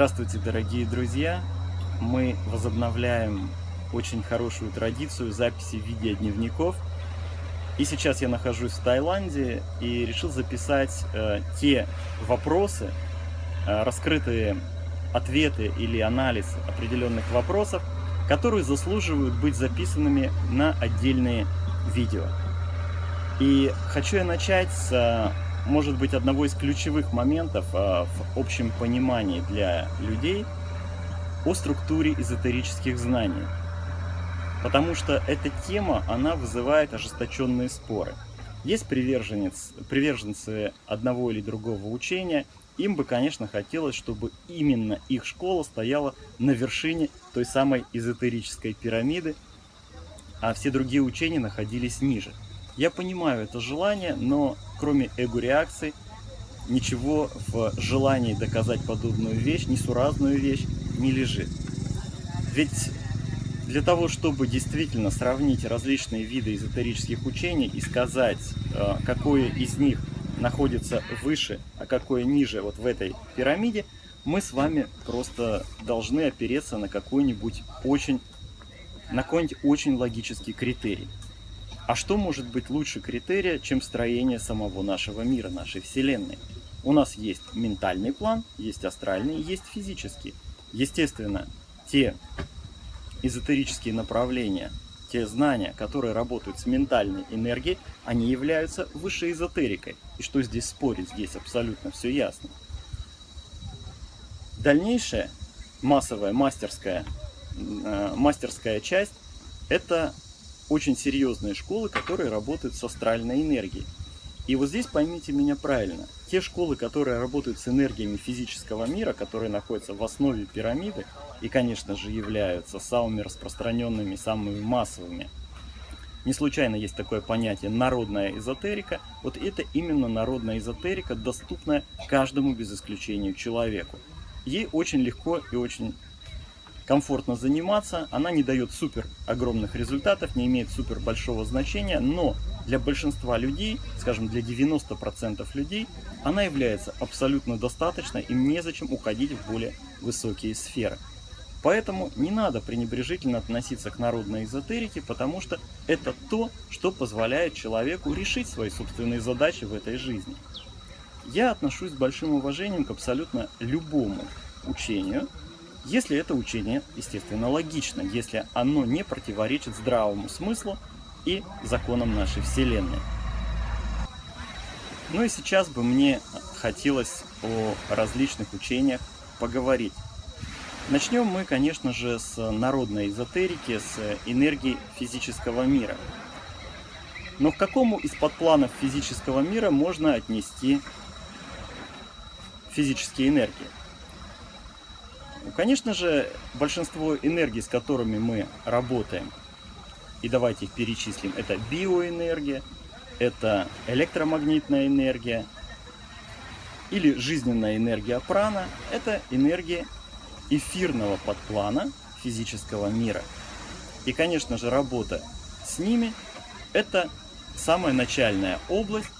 Здравствуйте, дорогие друзья! Мы возобновляем очень хорошую традицию записи видеодневников. И сейчас я нахожусь в Таиланде и решил записать э, те вопросы, э, раскрытые ответы или анализ определенных вопросов, которые заслуживают быть записанными на отдельные видео. И хочу я начать с может быть, одного из ключевых моментов а, в общем понимании для людей о структуре эзотерических знаний. Потому что эта тема, она вызывает ожесточенные споры. Есть приверженец, приверженцы одного или другого учения, им бы, конечно, хотелось, чтобы именно их школа стояла на вершине той самой эзотерической пирамиды, а все другие учения находились ниже. Я понимаю это желание, но кроме эго-реакций, ничего в желании доказать подобную вещь, несуразную вещь, не лежит. Ведь для того, чтобы действительно сравнить различные виды эзотерических учений и сказать, э, какое из них находится выше, а какое ниже вот в этой пирамиде, мы с вами просто должны опереться на какой-нибудь очень, на какой-нибудь очень логический критерий. А что может быть лучше критерия, чем строение самого нашего мира, нашей Вселенной? У нас есть ментальный план, есть астральный, есть физический. Естественно, те эзотерические направления, те знания, которые работают с ментальной энергией, они являются высшей эзотерикой. И что здесь спорить, здесь абсолютно все ясно. Дальнейшая массовая мастерская, э, мастерская часть – это очень серьезные школы, которые работают с астральной энергией. И вот здесь поймите меня правильно. Те школы, которые работают с энергиями физического мира, которые находятся в основе пирамиды и, конечно же, являются самыми распространенными, самыми массовыми. Не случайно есть такое понятие народная эзотерика. Вот это именно народная эзотерика, доступная каждому без исключения человеку. Ей очень легко и очень комфортно заниматься, она не дает супер огромных результатов, не имеет супер большого значения, но для большинства людей, скажем, для 90% людей, она является абсолютно достаточной, им незачем уходить в более высокие сферы. Поэтому не надо пренебрежительно относиться к народной эзотерике, потому что это то, что позволяет человеку решить свои собственные задачи в этой жизни. Я отношусь с большим уважением к абсолютно любому учению, если это учение, естественно, логично, если оно не противоречит здравому смыслу и законам нашей Вселенной. Ну и сейчас бы мне хотелось о различных учениях поговорить. Начнем мы, конечно же, с народной эзотерики, с энергии физического мира. Но к какому из подпланов физического мира можно отнести физические энергии? Конечно же, большинство энергий, с которыми мы работаем, и давайте их перечислим, это биоэнергия, это электромагнитная энергия или жизненная энергия прана, это энергия эфирного подплана физического мира. И, конечно же, работа с ними – это самая начальная область,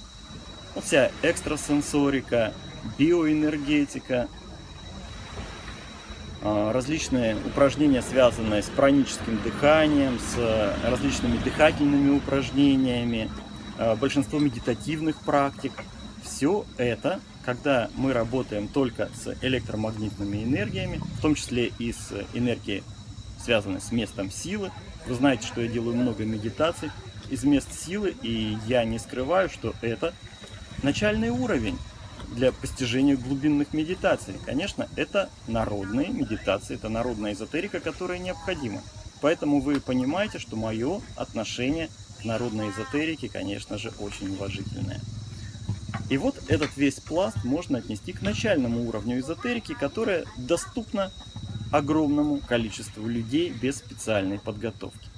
вот вся экстрасенсорика, биоэнергетика – различные упражнения, связанные с праническим дыханием, с э, различными дыхательными упражнениями, э, большинство медитативных практик. Все это, когда мы работаем только с электромагнитными энергиями, в том числе и с энергией, связанной с местом силы. Вы знаете, что я делаю много медитаций из мест силы, и я не скрываю, что это начальный уровень для постижения глубинных медитаций. Конечно, это народные медитации, это народная эзотерика, которая необходима. Поэтому вы понимаете, что мое отношение к народной эзотерике, конечно же, очень уважительное. И вот этот весь пласт можно отнести к начальному уровню эзотерики, которая доступна огромному количеству людей без специальной подготовки.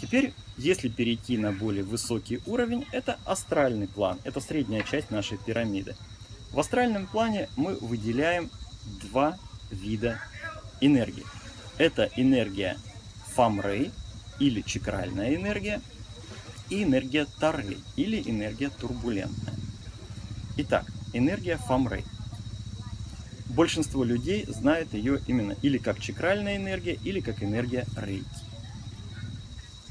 Теперь если перейти на более высокий уровень, это астральный план, это средняя часть нашей пирамиды. В астральном плане мы выделяем два вида энергии. Это энергия фамрей или чакральная энергия и энергия таррей или энергия турбулентная. Итак, энергия фамрей. большинство людей знают ее именно или как чакральная энергия, или как энергия рейки.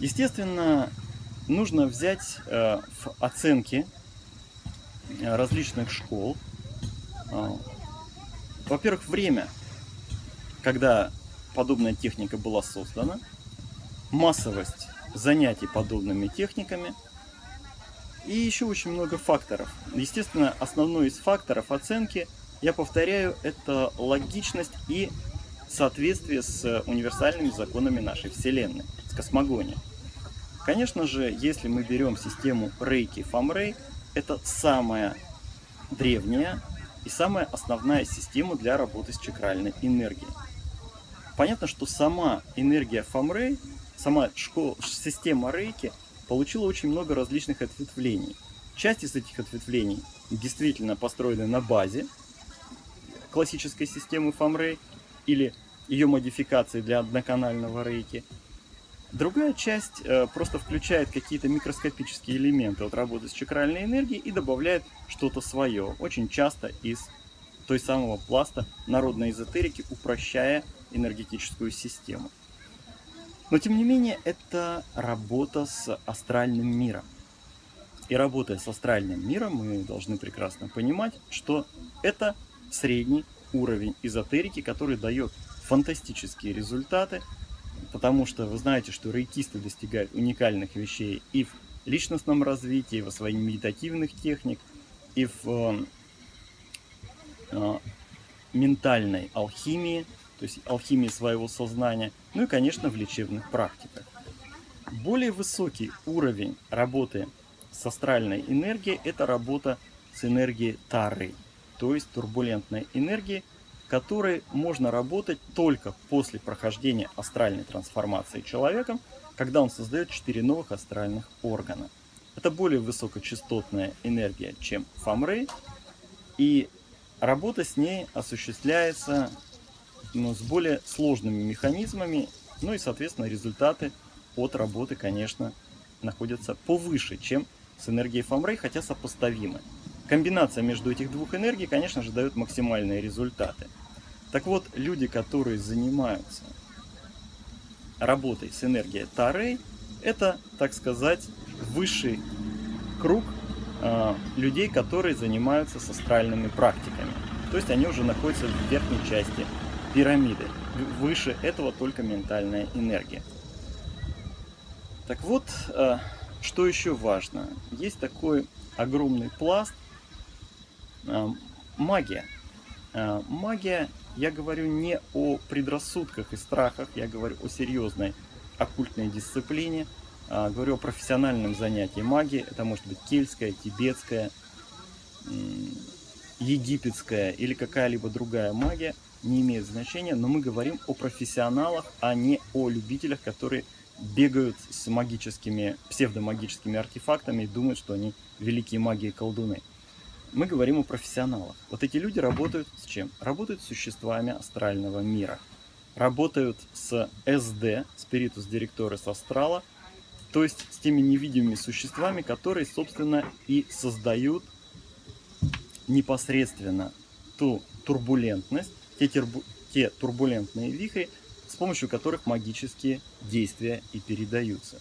Естественно, нужно взять э, в оценке э, различных школ, э, во-первых, время, когда подобная техника была создана, массовость занятий подобными техниками и еще очень много факторов. Естественно, основной из факторов оценки, я повторяю, это логичность и соответствие с универсальными законами нашей Вселенной, с космогонией. Конечно же, если мы берем систему Рейки Фамрей, это самая древняя и самая основная система для работы с чакральной энергией. Понятно, что сама энергия Фамрей, сама школа, система Рейки получила очень много различных ответвлений. Часть из этих ответвлений действительно построены на базе классической системы Фамрей или ее модификации для одноканального рейки – Другая часть э, просто включает какие-то микроскопические элементы от работы с чакральной энергией и добавляет что-то свое, очень часто из той самого пласта народной эзотерики, упрощая энергетическую систему. Но тем не менее, это работа с астральным миром. И работая с астральным миром, мы должны прекрасно понимать, что это средний уровень эзотерики, который дает фантастические результаты потому что вы знаете, что рейкисты достигают уникальных вещей и в личностном развитии, и в освоении медитативных техник, и в э, э, ментальной алхимии, то есть алхимии своего сознания, ну и, конечно, в лечебных практиках. Более высокий уровень работы с астральной энергией – это работа с энергией Тары, то есть турбулентной энергии, которой можно работать только после прохождения астральной трансформации человеком, когда он создает четыре новых астральных органа. Это более высокочастотная энергия, чем Фамрей, и работа с ней осуществляется ну, с более сложными механизмами, ну и, соответственно, результаты от работы, конечно, находятся повыше, чем с энергией Фамрей, хотя сопоставимы. Комбинация между этих двух энергий, конечно же, дает максимальные результаты – так вот, люди, которые занимаются работой с энергией Тарей, это, так сказать, высший круг э, людей, которые занимаются с астральными практиками. То есть они уже находятся в верхней части пирамиды. Выше этого только ментальная энергия. Так вот, э, что еще важно? Есть такой огромный пласт э, магия. Магия я говорю не о предрассудках и страхах, я говорю о серьезной оккультной дисциплине, а, говорю о профессиональном занятии магии. Это может быть кельтская, тибетская, египетская или какая-либо другая магия, не имеет значения, но мы говорим о профессионалах, а не о любителях, которые бегают с магическими, псевдомагическими артефактами и думают, что они великие маги и колдуны мы говорим о профессионалах. Вот эти люди работают с чем? Работают с существами астрального мира. Работают с СД, Spiritus Directoris Астрала, то есть с теми невидимыми существами, которые, собственно, и создают непосредственно ту турбулентность, те, турбу, те турбулентные вихри, с помощью которых магические действия и передаются.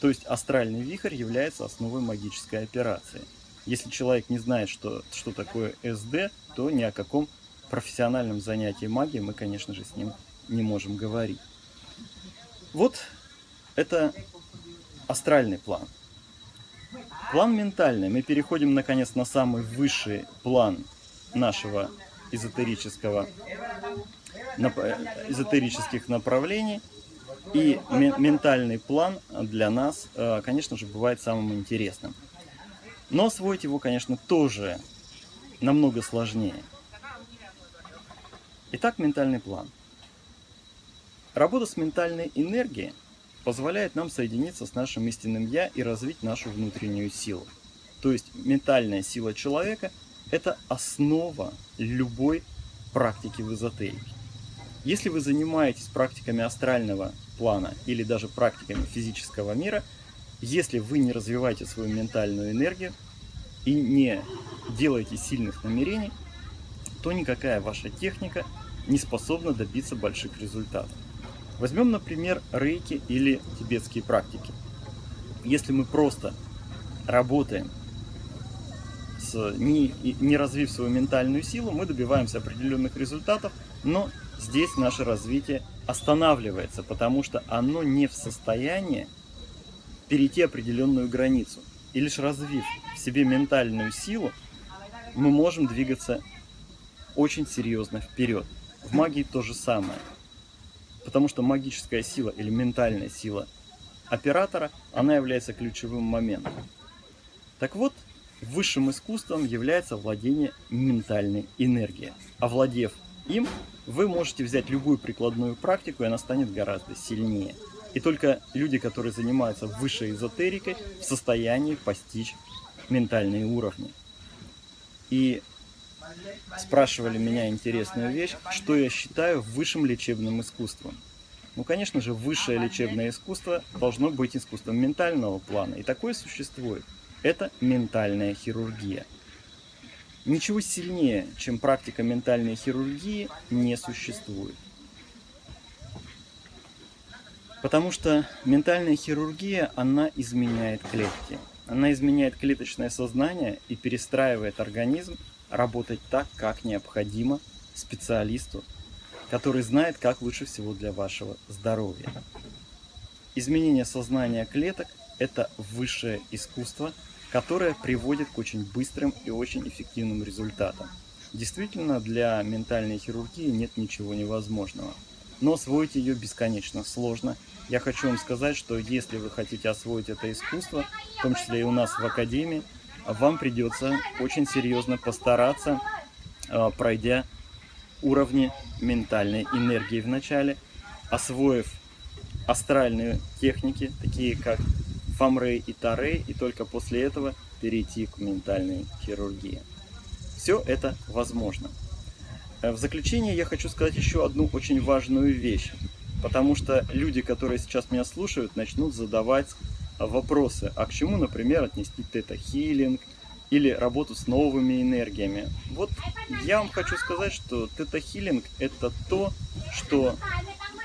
То есть астральный вихрь является основой магической операции – если человек не знает, что, что такое СД, то ни о каком профессиональном занятии магией мы, конечно же, с ним не можем говорить. Вот это астральный план. План ментальный. Мы переходим, наконец, на самый высший план нашего эзотерического, эзотерических направлений. И ментальный план для нас, э, конечно же, бывает самым интересным. Но освоить его, конечно, тоже намного сложнее. Итак, ментальный план. Работа с ментальной энергией позволяет нам соединиться с нашим истинным «я» и развить нашу внутреннюю силу. То есть ментальная сила человека – это основа любой практики в эзотерике. Если вы занимаетесь практиками астрального плана или даже практиками физического мира – если вы не развиваете свою ментальную энергию и не делаете сильных намерений, то никакая ваша техника не способна добиться больших результатов. Возьмем, например, рейки или тибетские практики. Если мы просто работаем, с, не, не развив свою ментальную силу, мы добиваемся определенных результатов, но здесь наше развитие останавливается, потому что оно не в состоянии перейти определенную границу. И лишь развив в себе ментальную силу, мы можем двигаться очень серьезно вперед. В магии то же самое. Потому что магическая сила или ментальная сила оператора, она является ключевым моментом. Так вот, высшим искусством является владение ментальной энергией. Овладев им, вы можете взять любую прикладную практику, и она станет гораздо сильнее. И только люди, которые занимаются высшей эзотерикой, в состоянии постичь ментальные уровни. И спрашивали меня интересную вещь, что я считаю высшим лечебным искусством. Ну, конечно же, высшее лечебное искусство должно быть искусством ментального плана, и такое существует. Это ментальная хирургия. Ничего сильнее, чем практика ментальной хирургии, не существует. Потому что ментальная хирургия, она изменяет клетки. Она изменяет клеточное сознание и перестраивает организм работать так, как необходимо специалисту, который знает, как лучше всего для вашего здоровья. Изменение сознания клеток – это высшее искусство, которое приводит к очень быстрым и очень эффективным результатам. Действительно, для ментальной хирургии нет ничего невозможного. Но освоить ее бесконечно сложно. Я хочу вам сказать, что если вы хотите освоить это искусство, в том числе и у нас в Академии, вам придется очень серьезно постараться, а, пройдя уровни ментальной энергии в начале, освоив астральные техники, такие как Фамрей и Тарей, и только после этого перейти к ментальной хирургии. Все это возможно. Э, в заключение я хочу сказать еще одну очень важную вещь, потому что люди, которые сейчас меня слушают, начнут задавать вопросы, а к чему, например, отнести тета-хилинг или работу с новыми энергиями. Вот я вам хочу сказать, что тета-хилинг это то, что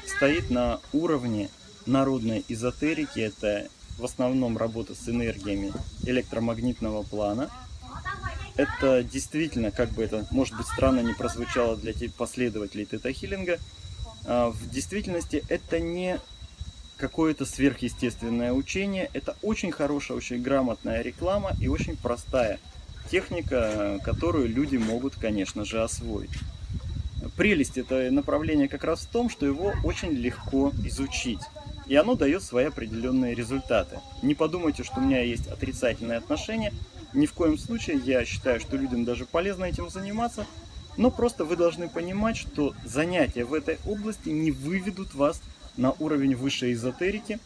стоит на уровне народной эзотерики, это в основном работа с энергиями электромагнитного плана. Это действительно, как бы это, может быть, странно не прозвучало для последователей тета-хилинга, а, в действительности это не какое-то сверхъестественное учение. Это очень хорошая, очень грамотная реклама и очень простая техника, которую люди могут, конечно же, освоить. Прелесть этого направления как раз в том, что его очень легко изучить. И оно дает свои определенные результаты. Не подумайте, что у меня есть отрицательное отношение. Ни в коем случае я считаю, что людям даже полезно этим заниматься. Но просто вы должны понимать, что занятия в этой области не выведут вас на уровень высшей эзотерики.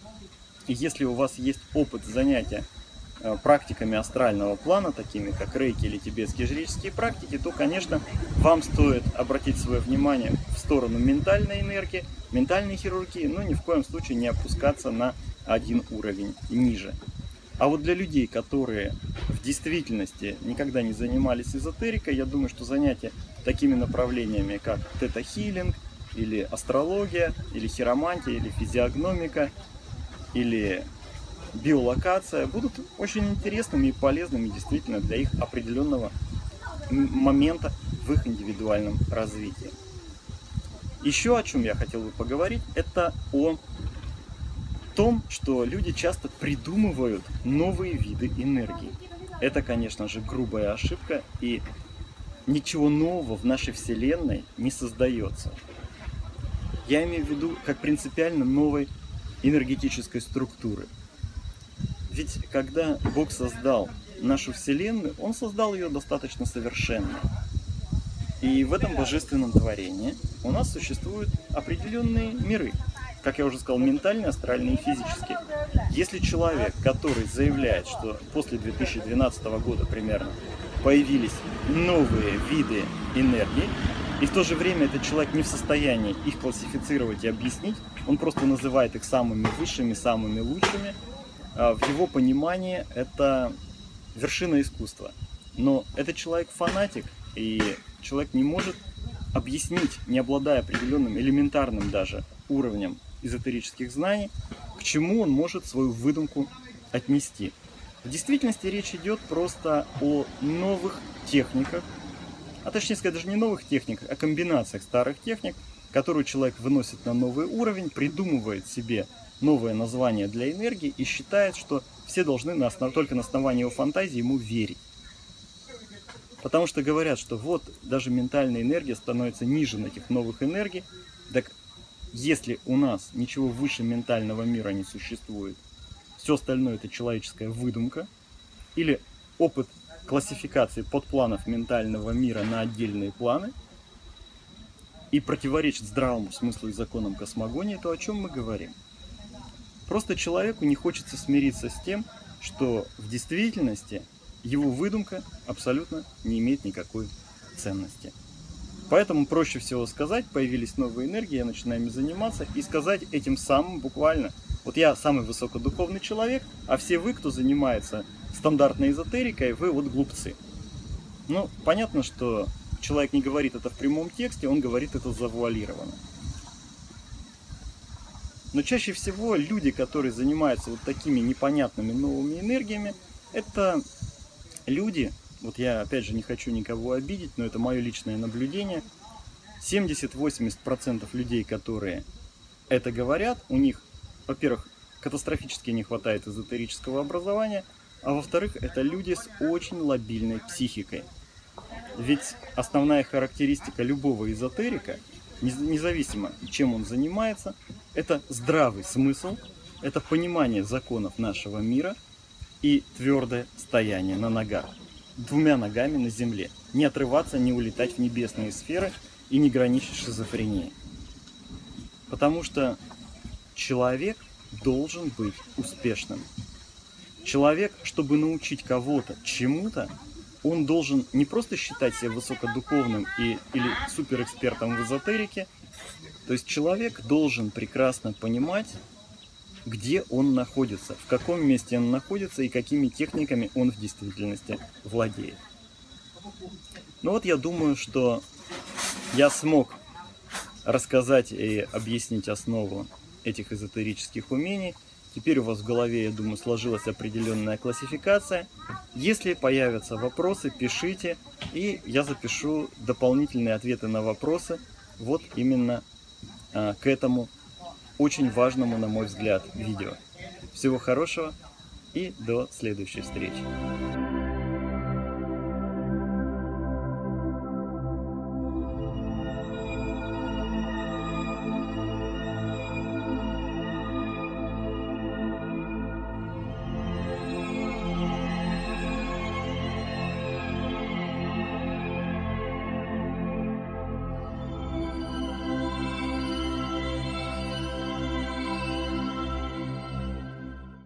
Если у вас есть опыт занятия э, практиками астрального плана, такими как рейки или тибетские жреческие практики, то, конечно, вам стоит обратить свое внимание в сторону ментальной энергии, ментальной хирургии, но ни в коем случае не опускаться на один уровень ниже. А вот для людей, которые в действительности никогда не занимались эзотерикой, я думаю, что занятия такими направлениями, как тета-хилинг, или астрология, или хиромантия, или физиогномика, или биолокация будут очень интересными и полезными действительно для их определенного момента в их индивидуальном развитии. Еще о чем я хотел бы поговорить, это о том, что люди часто придумывают новые виды энергии. Это, конечно же, грубая ошибка, и ничего нового в нашей Вселенной не создается. Я имею в виду как принципиально новой энергетической структуры. Ведь когда Бог создал нашу Вселенную, Он создал ее достаточно совершенно. И в этом божественном творении у нас существуют определенные миры, как я уже сказал, ментальные, астральные и физические. Если человек, который заявляет, что после 2012 года примерно появились новые виды энергии, и в то же время этот человек не в состоянии их классифицировать и объяснить. Он просто называет их самыми высшими, самыми лучшими. А в его понимании это вершина искусства. Но этот человек фанатик, и человек не может объяснить, не обладая определенным элементарным даже уровнем эзотерических знаний, к чему он может свою выдумку отнести. В действительности речь идет просто о новых техниках, а точнее сказать, даже не новых техниках, а комбинациях старых техник, которую человек выносит на новый уровень, придумывает себе новое название для энергии и считает, что все должны на основ... только на основании его фантазии ему верить. Потому что говорят, что вот даже ментальная энергия становится ниже на этих новых энергий. Так если у нас ничего выше ментального мира не существует, все остальное это человеческая выдумка, или опыт классификации подпланов ментального мира на отдельные планы, и противоречит здравому смыслу и законам космогонии, то о чем мы говорим? Просто человеку не хочется смириться с тем, что в действительности его выдумка абсолютно не имеет никакой ценности. Поэтому проще всего сказать, появились новые энергии, я начинаю ими заниматься, и сказать этим самым буквально, вот я самый высокодуховный человек, а все вы, кто занимается стандартной эзотерикой, вы вот глупцы. Ну, понятно, что человек не говорит это в прямом тексте, он говорит это завуалированно. Но чаще всего люди, которые занимаются вот такими непонятными новыми энергиями, это люди, вот я опять же не хочу никого обидеть, но это мое личное наблюдение, 70-80% людей, которые это говорят, у них, во-первых, катастрофически не хватает эзотерического образования, а во-вторых, это люди с очень лобильной психикой. Ведь основная характеристика любого эзотерика, независимо чем он занимается, это здравый смысл, это понимание законов нашего мира – и твердое стояние на ногах, двумя ногами на земле, не отрываться, не улетать в небесные сферы и не граничить шизофренией. Потому что человек должен быть успешным. Человек, чтобы научить кого-то чему-то, он должен не просто считать себя высокодуховным и, или суперэкспертом в эзотерике, то есть человек должен прекрасно понимать, где он находится, в каком месте он находится и какими техниками он в действительности владеет. Ну вот я думаю, что я смог рассказать и объяснить основу этих эзотерических умений. Теперь у вас в голове, я думаю, сложилась определенная классификация. Если появятся вопросы, пишите, и я запишу дополнительные ответы на вопросы вот именно а, к этому очень важному, на мой взгляд, видео. Всего хорошего и до следующей встречи.